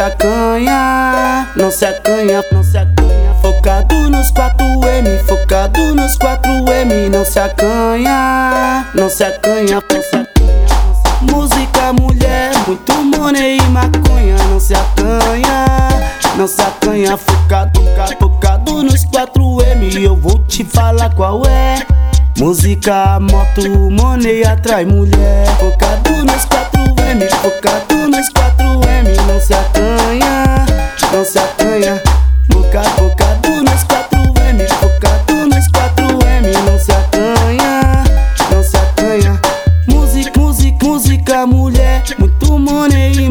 acanha, não se acanha. Focado nos 4M, focado nos 4M, não se acanha, não se acanha, não se acanha. Música, mulher, muito money e maconha, não se acanha, não se acanha. Focado, focado nos 4M, eu vou te falar qual é. Música, moto, money atrai mulher. Focado nos 4M, focado nos 4M,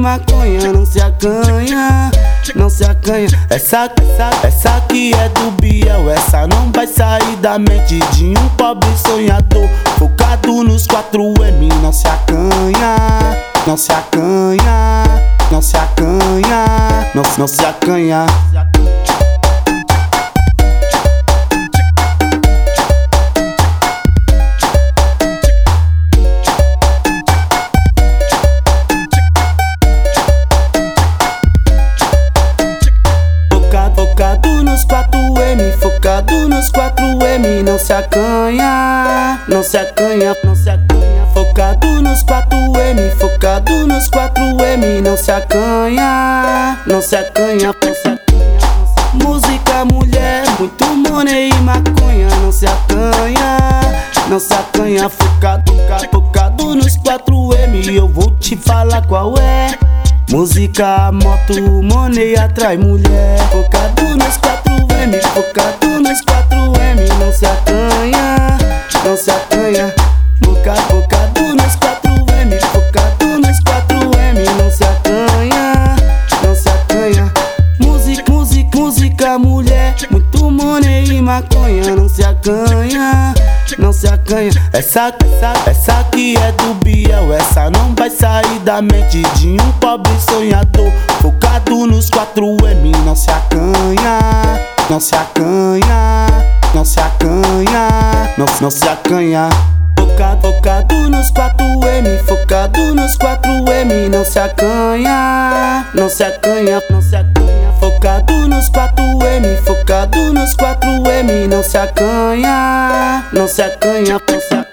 maconha, não se acanha não se acanha. Essa, essa, essa aqui é do Biel. Essa não vai sair da mente de um pobre sonhador. Focado nos 4M, não se acanha, não se acanha, não se acanha, não, não se acanha. Se acanha, não se acanha, não se acanha. Focado nos 4M, focado nos 4M, não se acanha, não se acanha, não se acanha. Música, mulher, muito money e maconha, não se acanha, não se acanha. Focado, focado nos 4M, eu vou te falar qual é. Música, moto, money atrai mulher. Focado nos 4M, focado nos 4M, não se acanha, maconha, não se acanha não se acanha. Essa, essa, essa aqui é do Biel. Essa não vai sair da mente de um pobre sonhador. Focado nos 4M, não se acanha, não se acanha, não se acanha, não, não se acanha. Focado, focado nos 4M, focado nos 4M, não se acanha, não se acanha, não se acanha. Focado nos 4M, focado nos 4M, não se acanha, não se acanha, não se acanha.